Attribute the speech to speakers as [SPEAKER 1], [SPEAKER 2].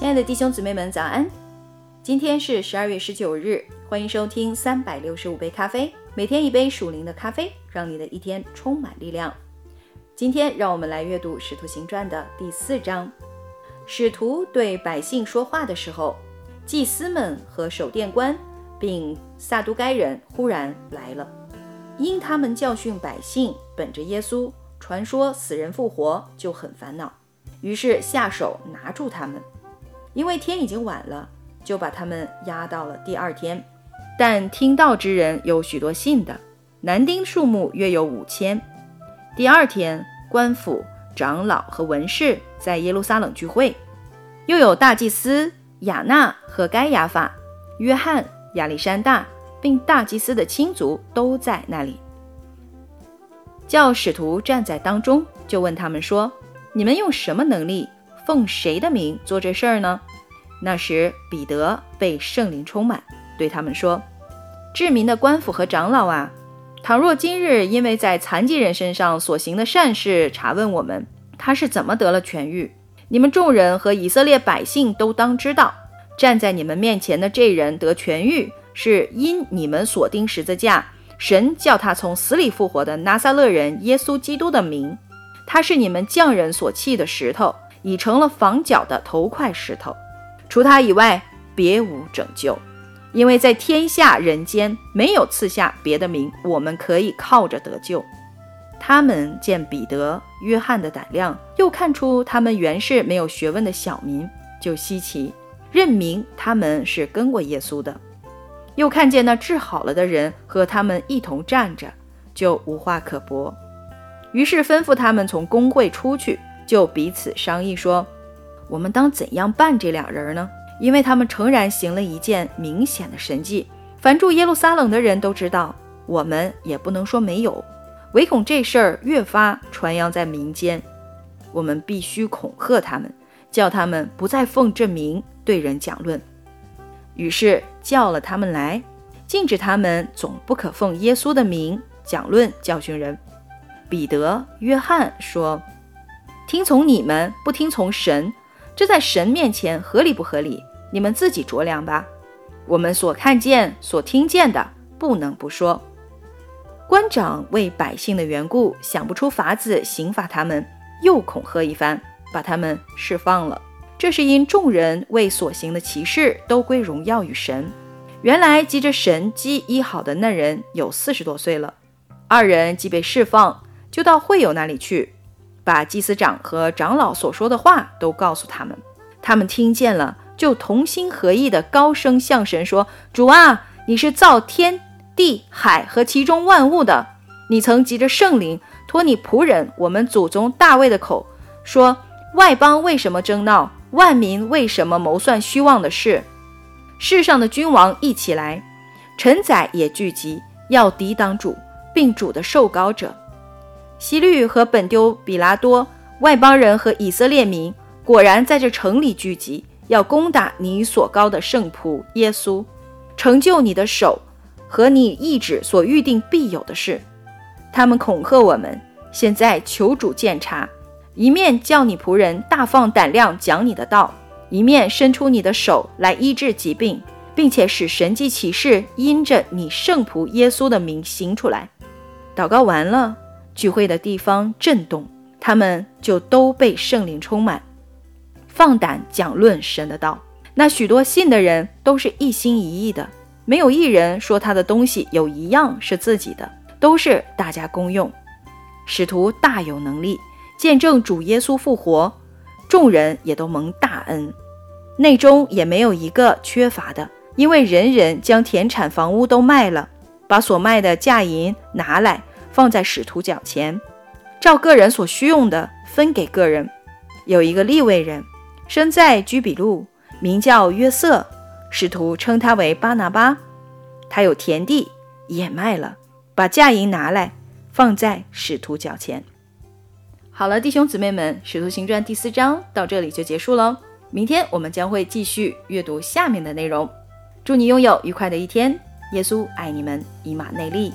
[SPEAKER 1] 亲爱的弟兄姊妹们，早安！今天是十二月十九日，欢迎收听三百六十五杯咖啡，每天一杯属灵的咖啡，让你的一天充满力量。今天让我们来阅读《使徒行传》的第四章。使徒对百姓说话的时候，祭司们和守殿官并撒都该人忽然来了，因他们教训百姓，本着耶稣传说死人复活，就很烦恼，于是下手拿住他们。因为天已经晚了，就把他们押到了第二天。但听到之人有许多信的，男丁数目约有五千。第二天，官府、长老和文士在耶路撒冷聚会，又有大祭司亚纳和该亚法、约翰、亚历山大，并大祭司的亲族都在那里。叫使徒站在当中，就问他们说：“你们用什么能力？”奉谁的名做这事儿呢？那时彼得被圣灵充满，对他们说：“治民的官府和长老啊，倘若今日因为在残疾人身上所行的善事查问我们，他是怎么得了痊愈？你们众人和以色列百姓都当知道，站在你们面前的这人得痊愈，是因你们所钉十字架，神叫他从死里复活的拿撒勒人耶稣基督的名，他是你们匠人所弃的石头。”已成了房角的头块石头，除他以外别无拯救，因为在天下人间没有赐下别的名，我们可以靠着得救。他们见彼得、约翰的胆量，又看出他们原是没有学问的小民，就稀奇，认明他们是跟过耶稣的。又看见那治好了的人和他们一同站着，就无话可驳，于是吩咐他们从公会出去。就彼此商议说：“我们当怎样办这两人呢？因为他们诚然行了一件明显的神迹，凡住耶路撒冷的人都知道。我们也不能说没有，唯恐这事儿越发传扬在民间。我们必须恐吓他们，叫他们不再奉这名对人讲论。于是叫了他们来，禁止他们总不可奉耶稣的名讲论教训人。彼得、约翰说。”听从你们不听从神，这在神面前合理不合理？你们自己酌量吧。我们所看见、所听见的，不能不说。官长为百姓的缘故，想不出法子刑罚他们，又恐吓一番，把他们释放了。这是因众人为所行的奇事都归荣耀与神。原来急着神机医好的那人有四十多岁了，二人既被释放，就到会友那里去。把祭司长和长老所说的话都告诉他们，他们听见了，就同心合意的高声向神说：“主啊，你是造天地海和其中万物的，你曾急着圣灵托你仆人我们祖宗大卫的口说：外邦为什么争闹？万民为什么谋算虚妄的事？世上的君王一起来，臣宰也聚集，要抵挡主，并主的受膏者。”希律和本丢比拉多外邦人和以色列民果然在这城里聚集，要攻打你所高的圣仆耶稣，成就你的手和你意志所预定必有的事。他们恐吓我们，现在求主鉴察，一面叫你仆人大放胆量讲你的道，一面伸出你的手来医治疾病，并且使神迹启示因着你圣仆耶稣的名行出来。祷告完了。聚会的地方震动，他们就都被圣灵充满，放胆讲论神的道。那许多信的人都是一心一意的，没有一人说他的东西有一样是自己的，都是大家公用。使徒大有能力，见证主耶稣复活，众人也都蒙大恩，内中也没有一个缺乏的，因为人人将田产房屋都卖了，把所卖的价银拿来。放在使徒脚前，照个人所需用的分给个人。有一个利未人，生在居比路，名叫约瑟，使徒称他为巴拿巴。他有田地，也卖了，把价银拿来放在使徒脚前。好了，弟兄姊妹们，《使徒行传》第四章到这里就结束喽。明天我们将会继续阅读下面的内容。祝你拥有愉快的一天。耶稣爱你们，以马内利。